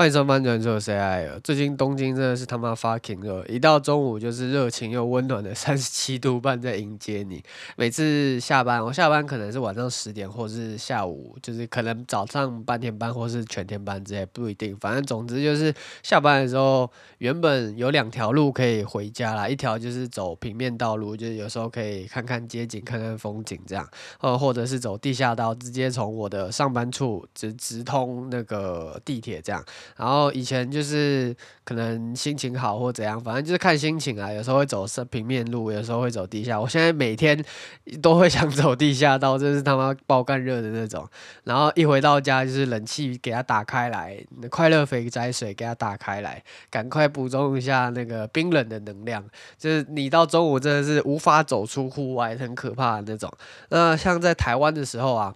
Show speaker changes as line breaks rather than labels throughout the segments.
欢迎收看《转说 C I》。最近东京真的是他妈 fucking 热，一到中午就是热情又温暖的 三十七度半在迎接你。每次下班，我下班可能是晚上十点，或是下午，就是可能早上半天班或是全天班之类，不一定。反正总之就是下班的时候，原本有两条路可以回家啦，一条就是走平面道路，就是有时候可以看看街景、看看风景这样，呃，或者是走地下道，直接从我的上班处直直通那个地铁这样。然后以前就是可能心情好或怎样，反正就是看心情啊。有时候会走平面路，有时候会走地下。我现在每天都会想走地下道，真是他妈爆干热的那种。然后一回到家就是冷气给它打开来，快乐肥宅水给它打开来，赶快补充一下那个冰冷的能量。就是你到中午真的是无法走出户外，很可怕的那种。那像在台湾的时候啊。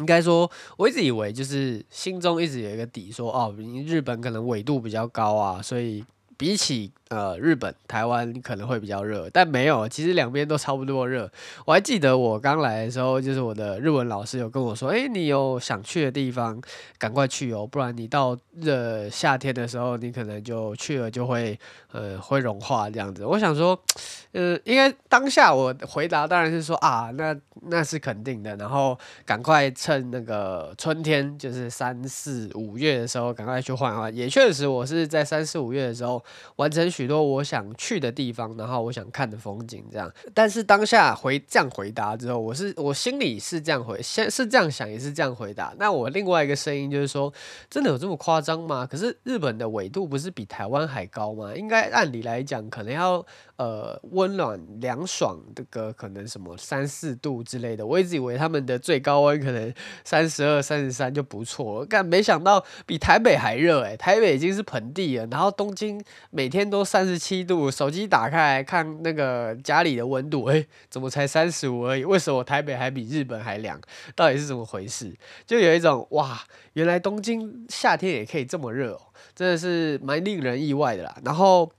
应该说，我一直以为就是心中一直有一个底说，哦，日本可能纬度比较高啊，所以比起。呃，日本、台湾可能会比较热，但没有，其实两边都差不多热。我还记得我刚来的时候，就是我的日文老师有跟我说：“诶，你有想去的地方，赶快去哦，不然你到热夏天的时候，你可能就去了就会呃会融化这样子。”我想说，呃，应该当下我回答当然是说啊，那那是肯定的，然后赶快趁那个春天，就是三四五月的时候，赶快去换换。也确实，我是在三四五月的时候完成。许多我想去的地方，然后我想看的风景，这样。但是当下回这样回答之后，我是我心里是这样回，先是这样想，也是这样回答。那我另外一个声音就是说，真的有这么夸张吗？可是日本的纬度不是比台湾还高吗？应该按理来讲，可能要呃温暖凉爽这个可能什么三四度之类的。我一直以为他们的最高温可能三十二、三十三就不错，但没想到比台北还热诶，台北已经是盆地了，然后东京每天都。三十七度，手机打开来看那个家里的温度，诶，怎么才三十五而已？为什么台北还比日本还凉？到底是怎么回事？就有一种哇，原来东京夏天也可以这么热哦，真的是蛮令人意外的啦。然后。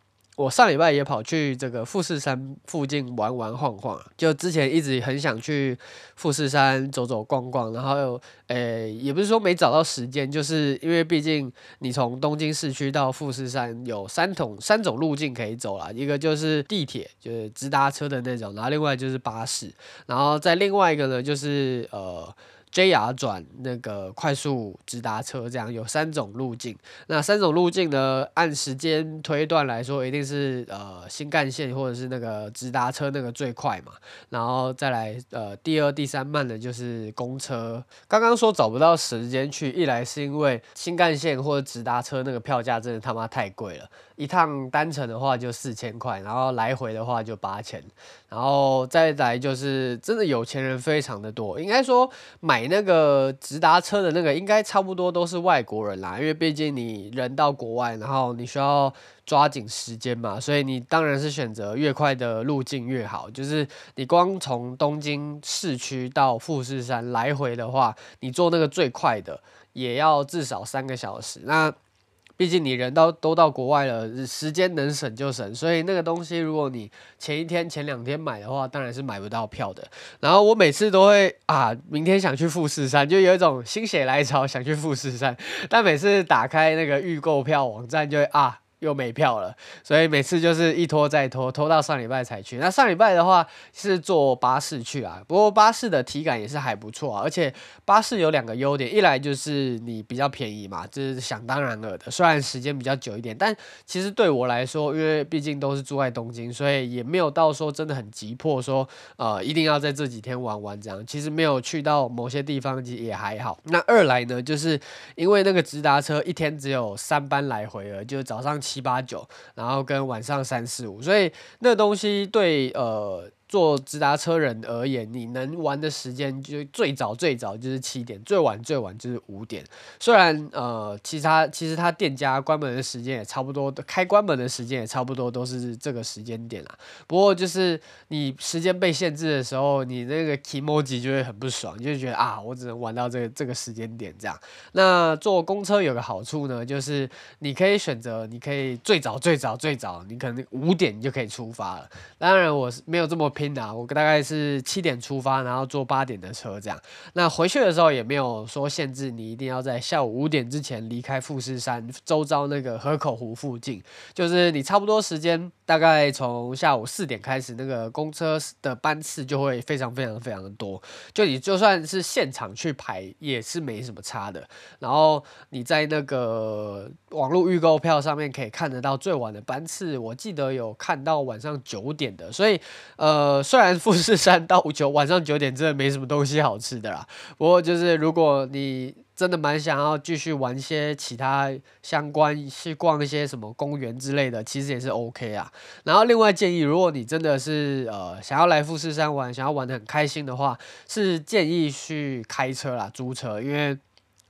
我上礼拜也跑去这个富士山附近玩玩晃晃，就之前一直很想去富士山走走逛逛，然后又，诶，也不是说没找到时间，就是因为毕竟你从东京市区到富士山有三种三种路径可以走啦，一个就是地铁，就是直达车的那种，然后另外就是巴士，然后再另外一个呢就是呃。JR 转那个快速直达车，这样有三种路径。那三种路径呢，按时间推断来说，一定是呃新干线或者是那个直达车那个最快嘛。然后再来呃第二、第三慢的就是公车。刚刚说找不到时间去，一来是因为新干线或者直达车那个票价真的他妈太贵了，一趟单程的话就四千块，然后来回的话就八千。然后再来就是真的有钱人非常的多，应该说买。那个直达车的那个应该差不多都是外国人啦，因为毕竟你人到国外，然后你需要抓紧时间嘛，所以你当然是选择越快的路径越好。就是你光从东京市区到富士山来回的话，你坐那个最快的也要至少三个小时。那毕竟你人到都到国外了，时间能省就省，所以那个东西如果你前一天、前两天买的话，当然是买不到票的。然后我每次都会啊，明天想去富士山，就有一种心血来潮想去富士山，但每次打开那个预购票网站就会啊。又没票了，所以每次就是一拖再拖，拖到上礼拜才去。那上礼拜的话是坐巴士去啊，不过巴士的体感也是还不错啊，而且巴士有两个优点，一来就是你比较便宜嘛，这是想当然了的。虽然时间比较久一点，但其实对我来说，因为毕竟都是住在东京，所以也没有到说真的很急迫说，呃一定要在这几天玩完这样。其实没有去到某些地方其实也还好。那二来呢，就是因为那个直达车一天只有三班来回了，就是早上。七七八九，然后跟晚上三四五，所以那东西对呃。坐直达车人而言，你能玩的时间就最早最早就是七点，最晚最晚就是五点。虽然呃，其他其实他店家关门的时间也差不多，开关门的时间也差不多都是这个时间点啦。不过就是你时间被限制的时候，你那个 kimoji 就会很不爽，就觉得啊，我只能玩到这个这个时间点这样。那坐公车有个好处呢，就是你可以选择，你可以最早最早最早，你可能五点你就可以出发了。当然我是没有这么。拼的，我大概是七点出发，然后坐八点的车这样。那回去的时候也没有说限制你一定要在下午五点之前离开富士山周遭那个河口湖附近，就是你差不多时间，大概从下午四点开始，那个公车的班次就会非常非常非常的多。就你就算是现场去排也是没什么差的。然后你在那个网络预购票上面可以看得到最晚的班次，我记得有看到晚上九点的。所以呃，虽然富士山到九晚上九点真的没什么东西好吃的啦，不过就是如果你真的蛮想要继续玩一些其他相关，去逛一些什么公园之类的，其实也是 OK 啊。然后另外建议，如果你真的是呃想要来富士山玩，想要玩的很开心的话，是建议去开车啦，租车，因为。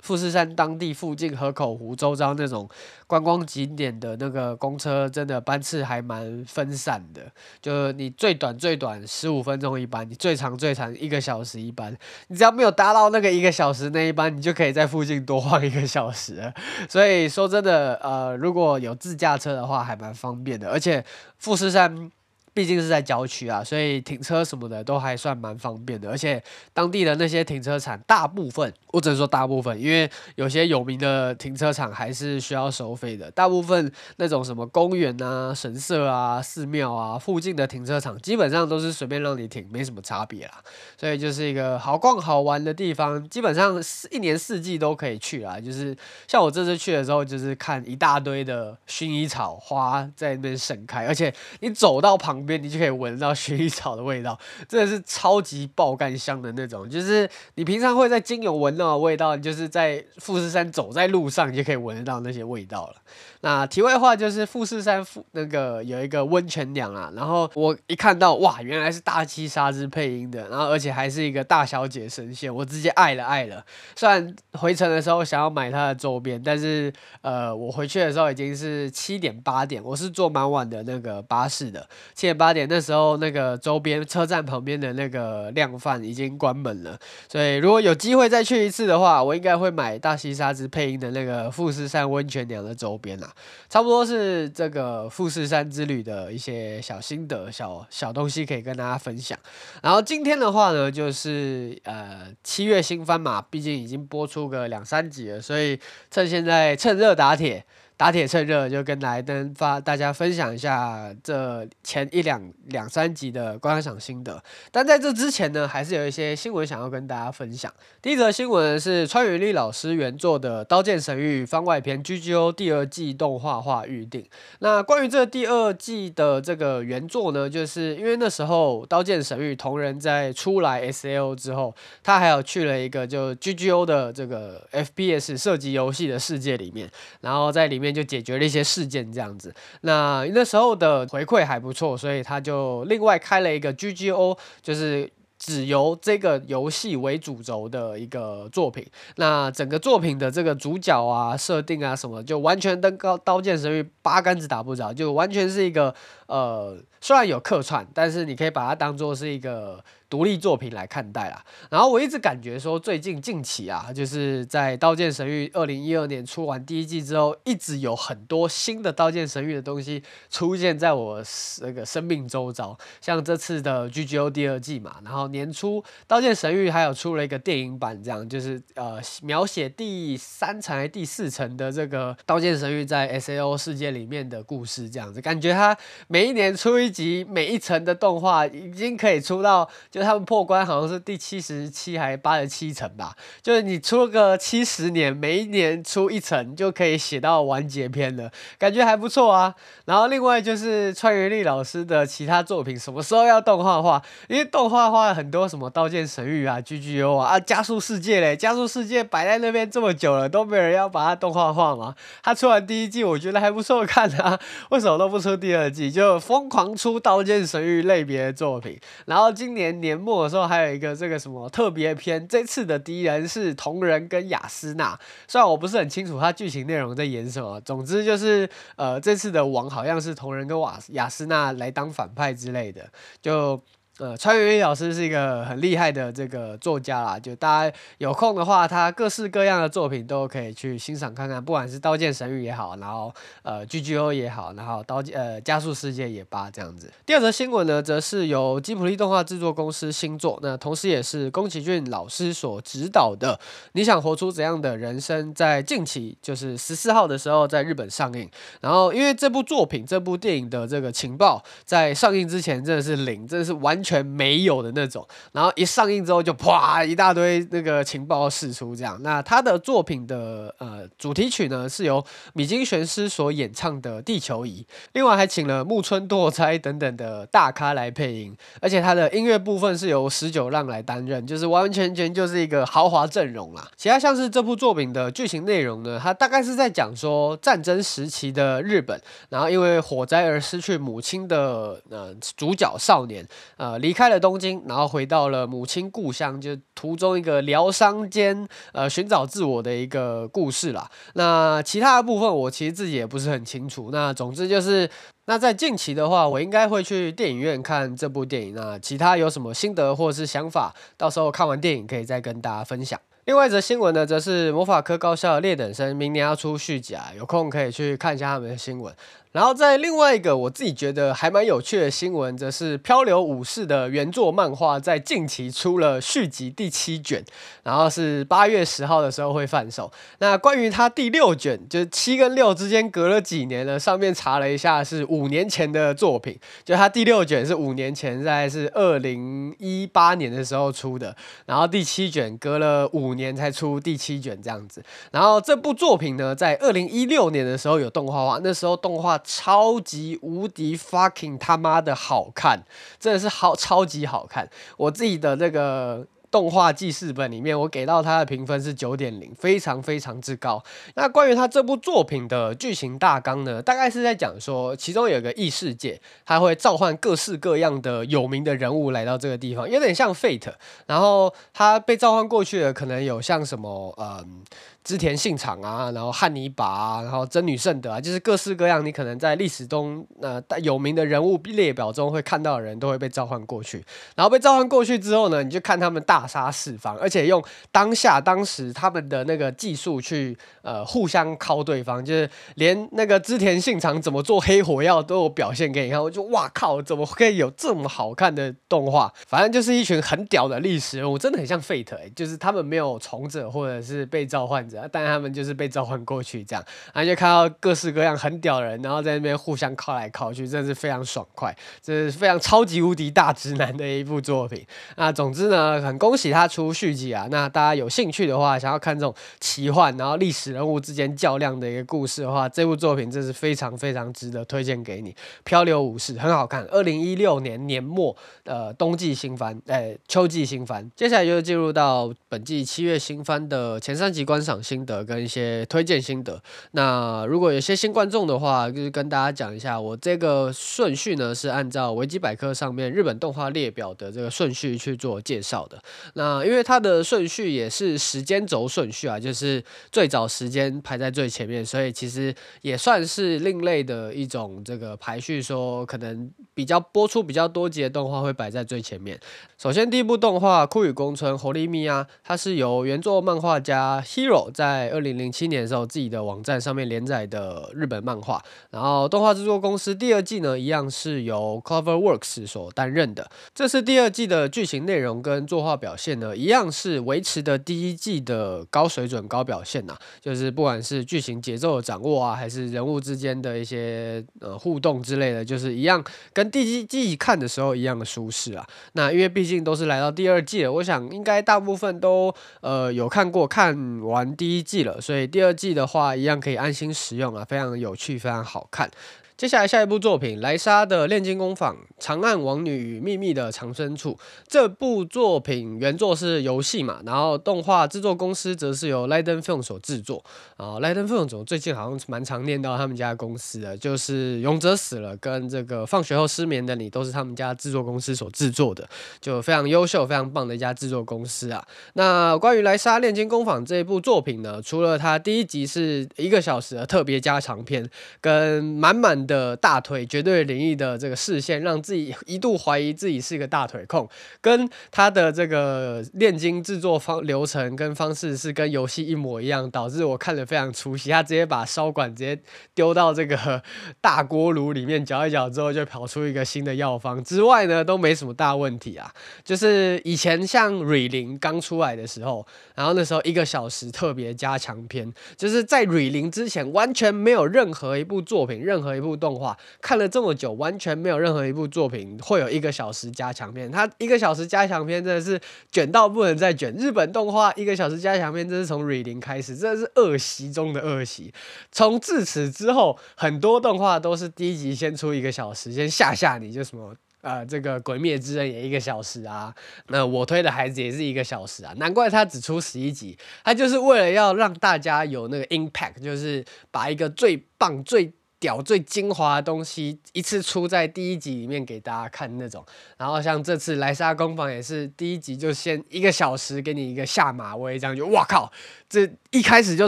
富士山当地附近河口湖周遭那种观光景点的那个公车，真的班次还蛮分散的。就你最短最短十五分钟一班，你最长最长一个小时一班。你只要没有搭到那个一个小时那一班，你就可以在附近多晃一个小时。所以说真的，呃，如果有自驾车的话，还蛮方便的。而且富士山。毕竟是在郊区啊，所以停车什么的都还算蛮方便的。而且当地的那些停车场，大部分我只能说大部分，因为有些有名的停车场还是需要收费的。大部分那种什么公园啊、神社啊、寺庙啊附近的停车场，基本上都是随便让你停，没什么差别啦。所以就是一个好逛好玩的地方，基本上一年四季都可以去啦。就是像我这次去的时候，就是看一大堆的薰衣草花在那边盛开，而且你走到旁。边你就可以闻到薰衣草的味道，真的是超级爆干香的那种。就是你平常会在精油闻到的味道，就是在富士山走在路上，你就可以闻得到那些味道了。那题外话就是富士山富那个有一个温泉娘啊，然后我一看到哇，原来是大七沙之配音的，然后而且还是一个大小姐声线，我直接爱了爱了。虽然回程的时候想要买她的周边，但是呃，我回去的时候已经是七点八点，我是坐蛮晚的那个巴士的，七点八点那时候那个周边车站旁边的那个量贩已经关门了，所以如果有机会再去一次的话，我应该会买大西沙之配音的那个富士山温泉娘的周边啦。差不多是这个富士山之旅的一些小心得、小小东西可以跟大家分享。然后今天的话呢，就是呃七月新番嘛，毕竟已经播出个两三集了，所以趁现在趁热打铁。打铁趁热，就跟来登发大家分享一下这前一两两三集的观赏心得。但在这之前呢，还是有一些新闻想要跟大家分享。第一则新闻是川原丽老师原作的《刀剑神域》番外篇 GGO 第二季动画化预定。那关于这第二季的这个原作呢，就是因为那时候《刀剑神域》同人在出来 SLO 之后，他还有去了一个就 GGO 的这个 FPS 射击游戏的世界里面，然后在里面。就解决了一些事件这样子，那那时候的回馈还不错，所以他就另外开了一个 GGO，就是只由这个游戏为主轴的一个作品。那整个作品的这个主角啊、设定啊什么，就完全跟《刀剑神域》八竿子打不着，就完全是一个呃，虽然有客串，但是你可以把它当做是一个。独立作品来看待啦，然后我一直感觉说，最近近期啊，就是在《刀剑神域》二零一二年出完第一季之后，一直有很多新的《刀剑神域》的东西出现在我那个生命周遭，像这次的 GGO 第二季嘛，然后年初《刀剑神域》还有出了一个电影版，这样就是呃描写第三层还第四层的这个《刀剑神域》在 SAO 世界里面的故事，这样子感觉它每一年出一集，每一层的动画已经可以出到就。他们破关好像是第七十七还是八十七层吧，就是你出了个七十年，每一年出一层就可以写到完结篇了，感觉还不错啊。然后另外就是川原丽老师的其他作品什么时候要动画化？因为动画化很多什么《刀剑神域》啊、GGO 啊、啊加速世界嘞，加速世界摆在那边这么久了，都没人要把它动画化吗？他出完第一季，我觉得还不错看啊，为什么都不出第二季？就疯狂出《刀剑神域》类别的作品，然后今年年。年末的时候还有一个这个什么特别篇，这次的敌人是同人跟雅斯娜，虽然我不是很清楚他剧情内容在演什么，总之就是呃这次的王好像是同人跟瓦雅斯娜来当反派之类的，就呃，川原老师是一个很厉害的这个作家啦，就大家有空的话，他各式各样的作品都可以去欣赏看看，不管是《刀剑神域》也好，然后呃 GGO 也好，然后刀剑呃加速世界也罢这样子。第二则新闻呢，则是由吉卜力动画制作公司新作，那同时也是宫崎骏老师所指导的《你想活出怎样的人生》在近期就是十四号的时候在日本上映。然后因为这部作品这部电影的这个情报在上映之前真的是零，真的是完全。全没有的那种，然后一上映之后就啪一大堆那个情报释出，这样。那他的作品的呃主题曲呢，是由米津玄师所演唱的《地球仪》，另外还请了木村拓哉等等的大咖来配音，而且他的音乐部分是由十九浪来担任，就是完完全全就是一个豪华阵容啦。其他像是这部作品的剧情内容呢，它大概是在讲说战争时期的日本，然后因为火灾而失去母亲的呃主角少年呃。离开了东京，然后回到了母亲故乡，就途中一个疗伤兼呃寻找自我的一个故事啦。那其他的部分我其实自己也不是很清楚。那总之就是，那在近期的话，我应该会去电影院看这部电影。那其他有什么心得或是想法，到时候看完电影可以再跟大家分享。另外一则新闻呢，则是魔法科高校劣等生明年要出续集啊，有空可以去看一下他们的新闻。然后在另外一个我自己觉得还蛮有趣的新闻，则是《漂流武士》的原作漫画在近期出了续集第七卷，然后是八月十号的时候会贩售。那关于它第六卷，就是七跟六之间隔了几年呢？上面查了一下，是五年前的作品。就它第六卷是五年前，在是二零一八年的时候出的，然后第七卷隔了五年才出第七卷这样子。然后这部作品呢，在二零一六年的时候有动画化，那时候动画。超级无敌 fucking 他妈的好看，真的是好超级好看。我自己的这个动画记事本里面，我给到它的评分是九点零，非常非常之高。那关于他这部作品的剧情大纲呢，大概是在讲说，其中有个异世界，他会召唤各式各样的有名的人物来到这个地方，有点像 Fate。然后他被召唤过去的，可能有像什么，嗯。织田信长啊，然后汉尼拔啊，然后真女圣德啊，就是各式各样你可能在历史中呃有名的人物列表中会看到的人都会被召唤过去。然后被召唤过去之后呢，你就看他们大杀四方，而且用当下当时他们的那个技术去呃互相敲对方，就是连那个织田信长怎么做黑火药都有表现给你看。我就哇靠，怎么可以有这么好看的动画？反正就是一群很屌的历史人物，真的很像 Fate，就是他们没有从者或者是被召唤。但他们就是被召唤过去，这样，然后就看到各式各样很屌的人，然后在那边互相靠来靠去，真的是非常爽快，这是非常超级无敌大直男的一部作品。那总之呢，很恭喜他出续集啊！那大家有兴趣的话，想要看这种奇幻，然后历史人物之间较量的一个故事的话，这部作品真是非常非常值得推荐给你。《漂流武士》很好看，二零一六年年末呃冬季新番，哎、秋季新番。接下来就进入到本季七月新番的前三集观赏心得跟一些推荐心得。那如果有些新观众的话，就是跟大家讲一下，我这个顺序呢是按照维基百科上面日本动画列表的这个顺序去做介绍的。那因为它的顺序也是时间轴顺序啊，就是最早时间排在最前面，所以其实也算是另类的一种这个排序，说可能比较播出比较多集的动画会摆在最前面。首先第一部动画《酷与宫村 Horimiya》，它是由原作漫画家 Hero 在二零零七年的时候自己的网站上面连载的日本漫画，然后动画制作公司第二季呢，一样是由 CloverWorks 所担任的。这次第二季的剧情内容跟作画表现呢，一样是维持的第一季的高水准、高表现呐、啊。就是不管是剧情节奏的掌握啊，还是人物之间的一些呃互动之类的，就是一样跟第一季看的时候一样的舒适啊。那因为毕竟都是来到第二季了，我想应该大部分都呃有看过，看完第一季。了，所以第二季的话，一样可以安心使用啊，非常有趣，非常好看。接下来下一部作品，莱莎的炼金工坊：长按王女与秘密的藏身处。这部作品原作是游戏嘛，然后动画制作公司则是由 Leiden Film 所制作。啊，Leiden Film 最近好像蛮常念到他们家公司的，就是勇者死了跟这个放学后失眠的你都是他们家制作公司所制作的，就非常优秀、非常棒的一家制作公司啊。那关于莱莎炼金工坊这一部作品呢，除了它第一集是一个小时的特别加长篇，跟满满的。的大腿绝对灵异的这个视线，让自己一度怀疑自己是一个大腿控，跟他的这个炼金制作方流程跟方式是跟游戏一模一样，导致我看得非常出戏。他直接把烧管直接丢到这个大锅炉里面搅一搅之后，就跑出一个新的药方。之外呢，都没什么大问题啊。就是以前像瑞灵刚出来的时候，然后那时候一个小时特别加强篇，就是在瑞灵之前完全没有任何一部作品，任何一部部动画看了这么久，完全没有任何一部作品会有一个小时加强片。它一个小时加强片真的是卷到不能再卷。日本动画一个小时加强片，这是从瑞灵开始，真的是恶习中的恶习。从自此之后，很多动画都是第一集先出一个小时，先吓吓你，就什么。呃，这个《鬼灭之刃》也一个小时啊，那我推的孩子也是一个小时啊，难怪他只出十一集，他就是为了要让大家有那个 impact，就是把一个最棒、最屌最精华的东西一次出在第一集里面给大家看那种，然后像这次莱莎工坊也是第一集就先一个小时给你一个下马威，这样就哇靠，这一开始就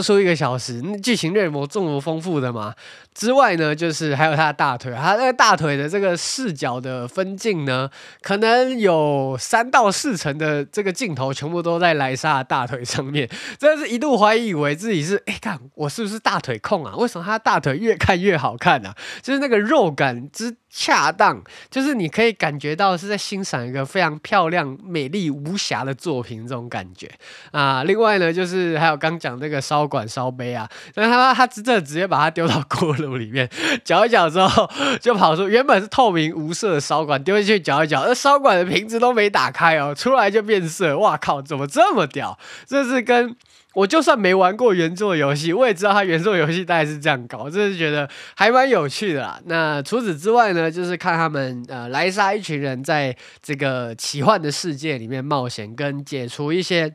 出一个小时，剧情内容这么丰富的吗？之外呢，就是还有他的大腿，他那个大腿的这个视角的分镜呢，可能有三到四成的这个镜头全部都在莱莎的大腿上面，真的是一度怀疑以为自己是哎，看我是不是大腿控啊？为什么他大腿越看越好？好看啊，就是那个肉感之恰当，就是你可以感觉到是在欣赏一个非常漂亮、美丽无瑕的作品这种感觉啊。另外呢，就是还有刚讲那个烧管烧杯啊，那他他直接直接把它丢到锅炉里面 搅一搅之后，就跑出原本是透明无色的烧管，丢进去搅一搅，那烧管的瓶子都没打开哦，出来就变色。哇靠，怎么这么屌？这是跟。我就算没玩过原作游戏，我也知道他原作游戏大概是这样搞，真是觉得还蛮有趣的啦。那除此之外呢，就是看他们呃莱莎一群人在这个奇幻的世界里面冒险，跟解除一些。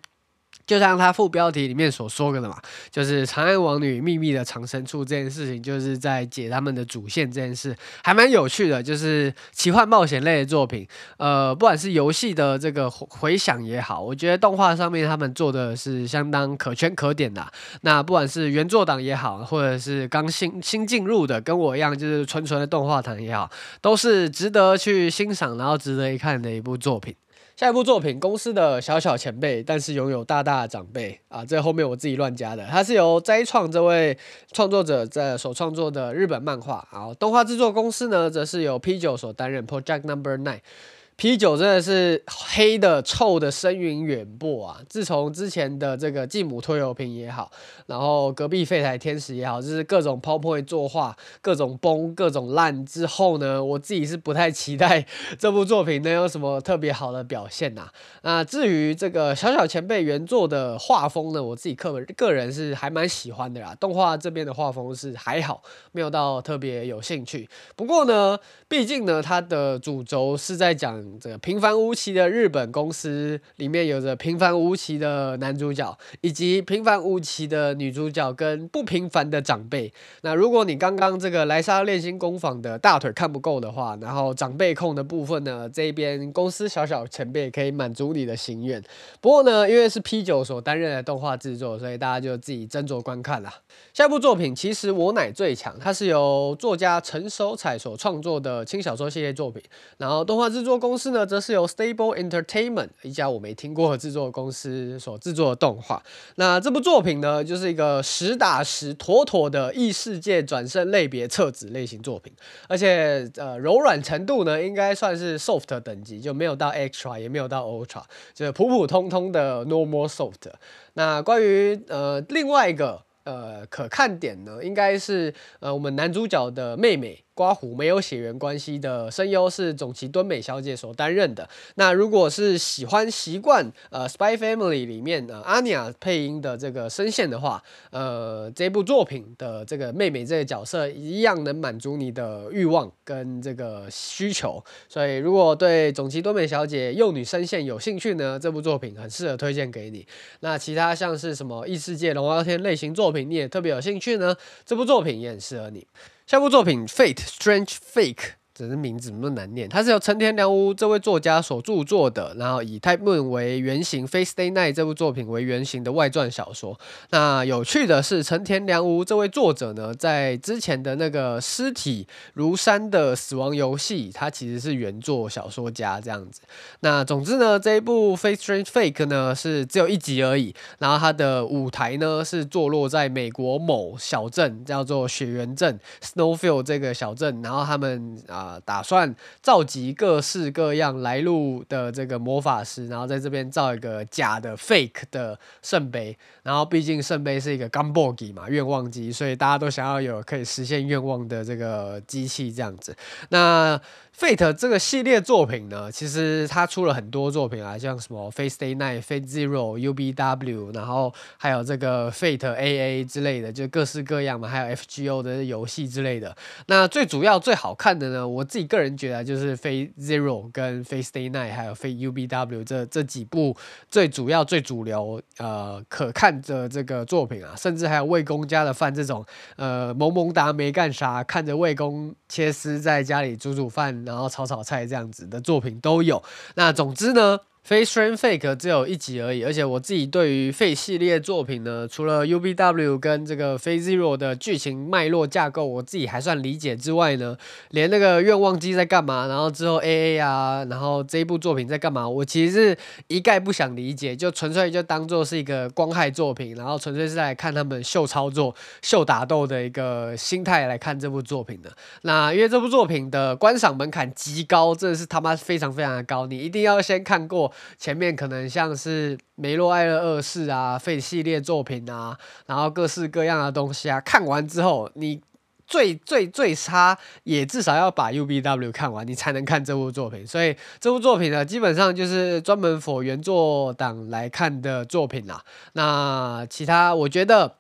就像他副标题里面所说的嘛，就是长安王女秘密的藏身处这件事情，就是在解他们的主线这件事，还蛮有趣的。就是奇幻冒险类的作品，呃，不管是游戏的这个回响也好，我觉得动画上面他们做的是相当可圈可点的。那不管是原作党也好，或者是刚新新进入的，跟我一样就是纯纯的动画党也好，都是值得去欣赏，然后值得一看的一部作品。下一部作品，公司的小小前辈，但是拥有大大的长辈啊！这后面我自己乱加的，它是由斋创这位创作者在所创作的日本漫画啊。动画制作公司呢，则是由 P 九所担任 Project Number Nine。P 九真的是黑的臭的声名远播啊！自从之前的这个继母拖油瓶也好，然后隔壁废柴天使也好，就是各种 PowerPoint 作画，各种崩，各种烂之后呢，我自己是不太期待这部作品能有什么特别好的表现呐。那至于这个小小前辈原作的画风呢，我自己个人个人是还蛮喜欢的啦。动画这边的画风是还好，没有到特别有兴趣。不过呢，毕竟呢，它的主轴是在讲。这个平凡无奇的日本公司里面有着平凡无奇的男主角，以及平凡无奇的女主角跟不平凡的长辈。那如果你刚刚这个莱莎炼金工坊的大腿看不够的话，然后长辈控的部分呢，这边公司小小前辈可以满足你的心愿。不过呢，因为是 P 九所担任的动画制作，所以大家就自己斟酌观看啦。下一部作品其实我乃最强，它是由作家陈守彩所创作的轻小说系列作品，然后动画制作公司。是呢，则是由 Stable Entertainment 一家我没听过的制作公司所制作的动画。那这部作品呢，就是一个实打实、妥妥的异世界转生类别册子类型作品，而且呃柔软程度呢，应该算是 Soft 等级，就没有到 Extra，也没有到 Ultra，就是普普通通的 Normal Soft。那关于呃另外一个呃可看点呢，应该是呃我们男主角的妹妹。刮胡没有血缘关系的声优是总崎敦美小姐所担任的。那如果是喜欢习惯呃《Spy Family》里面呃阿尼亚配音的这个声线的话，呃这部作品的这个妹妹这个角色一样能满足你的欲望跟这个需求。所以如果对总崎敦美小姐幼女声线有兴趣呢，这部作品很适合推荐给你。那其他像是什么异世界龙傲天类型作品，你也特别有兴趣呢，这部作品也很适合你。下部作品《Fate Strange Fake》 只是名字那么难念，它是由成田良吾这位作家所著作的，然后以 Type Moon 为原型，《，Face Day Night》这部作品为原型的外传小说。那有趣的是，成田良吾这位作者呢，在之前的那个尸体如山的死亡游戏，他其实是原作小说家这样子。那总之呢，这一部《Face Strange Fake》呢是只有一集而已，然后它的舞台呢是坐落在美国某小镇，叫做雪原镇 （Snowfield） 这个小镇，然后他们啊。打算召集各式各样来路的这个魔法师，然后在这边造一个假的 fake 的圣杯。然后毕竟圣杯是一个 Gunbogi 嘛，愿望机，所以大家都想要有可以实现愿望的这个机器这样子。那 Fate 这个系列作品呢，其实它出了很多作品啊，像什么 Fate Stay Night、Fate Zero、UBW，然后还有这个 Fate AA 之类的，就各式各样嘛，还有 FGO 的游戏之类的。那最主要最好看的呢，我我自己个人觉得就是非 Zero 跟 Fate Stay Night，还有非 UBW 这这几部最主要最主流呃可看的这个作品啊，甚至还有魏公家的饭这种呃萌萌哒没干啥，看着魏公切丝在家里煮煮饭。然后炒炒菜这样子的作品都有。那总之呢，Fate Strange Fake 只有一集而已，而且我自己对于废系列作品呢，除了 UBW 跟这个 Fate Zero 的剧情脉络架构，我自己还算理解之外呢，连那个愿望机在干嘛，然后之后 AA 啊，然后这一部作品在干嘛，我其实是一概不想理解，就纯粹就当做是一个光害作品，然后纯粹是来看他们秀操作、秀打斗的一个心态来看这部作品的。那因为这部作品的观赏门槛极高，真的是他妈非常非常的高，你一定要先看过。前面可能像是梅洛艾勒二世啊、费系列作品啊，然后各式各样的东西啊，看完之后，你最最最差也至少要把 UBW 看完，你才能看这部作品。所以这部作品呢，基本上就是专门 for 原作党来看的作品啦。那其他我觉得。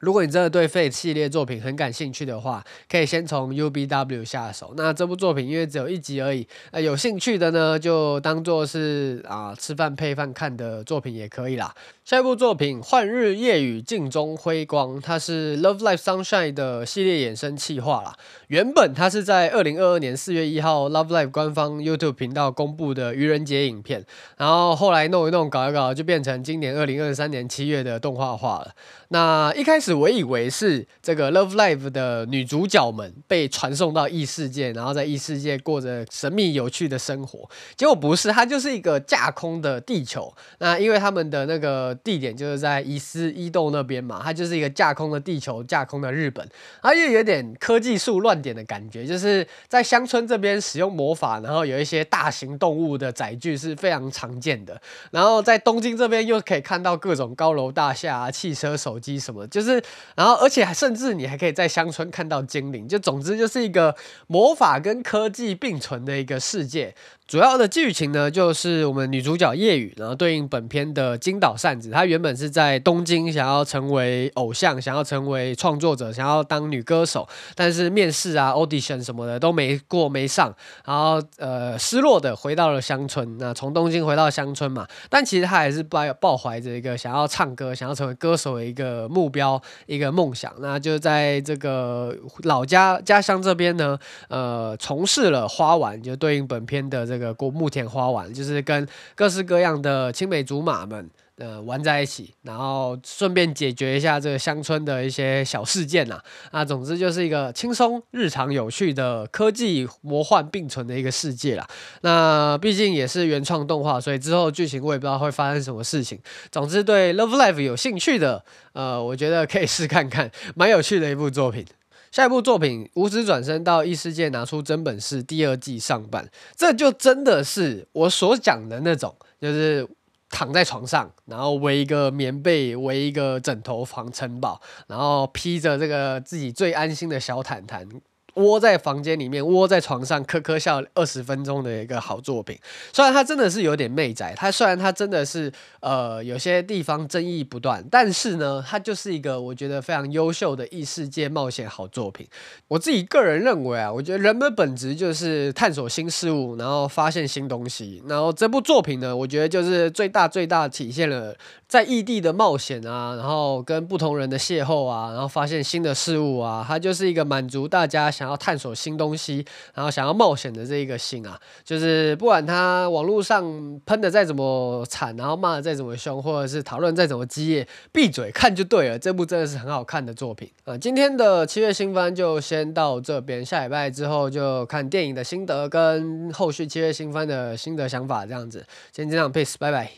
如果你真的对 Fate 系列作品很感兴趣的话，可以先从 UBW 下手。那这部作品因为只有一集而已，呃，有兴趣的呢就当做是啊吃饭配饭看的作品也可以啦。下一部作品《幻日夜雨镜中辉光》，它是 Love Live Sunshine 的系列衍生企划啦。原本它是在二零二二年四月一号 Love Live 官方 YouTube 频道公布的愚人节影片，然后后来弄一弄搞一搞，就变成今年二零二三年七月的动画化了。那一开始我以为是这个 Love Live 的女主角们被传送到异世界，然后在异世界过着神秘有趣的生活，结果不是，它就是一个架空的地球。那因为他们的那个。地点就是在伊斯伊豆那边嘛，它就是一个架空的地球，架空的日本，它又有点科技树乱点的感觉，就是在乡村这边使用魔法，然后有一些大型动物的载具是非常常见的，然后在东京这边又可以看到各种高楼大厦啊、汽车、手机什么，就是，然后而且甚至你还可以在乡村看到精灵，就总之就是一个魔法跟科技并存的一个世界。主要的剧情呢，就是我们女主角夜雨，然后对应本片的金岛善子，她原本是在东京想要成为偶像，想要成为创作者，想要当女歌手，但是面试啊、audition 什么的都没过没上，然后呃失落的回到了乡村。那从东京回到乡村嘛，但其实她还是抱抱怀着一个想要唱歌、想要成为歌手的一个目标、一个梦想。那就在这个老家家乡这边呢，呃，从事了花丸，就对应本片的这。这个过木田花丸，就是跟各式各样的青梅竹马们呃玩在一起，然后顺便解决一下这个乡村的一些小事件呐。那总之就是一个轻松、日常、有趣的科技魔幻并存的一个世界啦。那毕竟也是原创动画，所以之后剧情我也不知道会发生什么事情。总之对 Love Life 有兴趣的，呃，我觉得可以试看看，蛮有趣的一部作品。下一部作品《无职转身到异世界拿出真本事》第二季上半，这就真的是我所讲的那种，就是躺在床上，然后围一个棉被，围一个枕头防城堡，然后披着这个自己最安心的小毯毯。窝在房间里面，窝在床上，呵呵笑二十分钟的一个好作品。虽然它真的是有点媚宅，它虽然它真的是呃有些地方争议不断，但是呢，它就是一个我觉得非常优秀的异世界冒险好作品。我自己个人认为啊，我觉得人们本质就是探索新事物，然后发现新东西。然后这部作品呢，我觉得就是最大最大体现了在异地的冒险啊，然后跟不同人的邂逅啊，然后发现新的事物啊，它就是一个满足大家想。想要探索新东西，然后想要冒险的这一个心啊，就是不管他网络上喷的再怎么惨，然后骂的再怎么凶，或者是讨论再怎么激烈，闭嘴看就对了。这部真的是很好看的作品啊！今天的七月新番就先到这边，下礼拜之后就看电影的心得跟后续七月新番的心得想法这样子。先这样，peace，拜拜。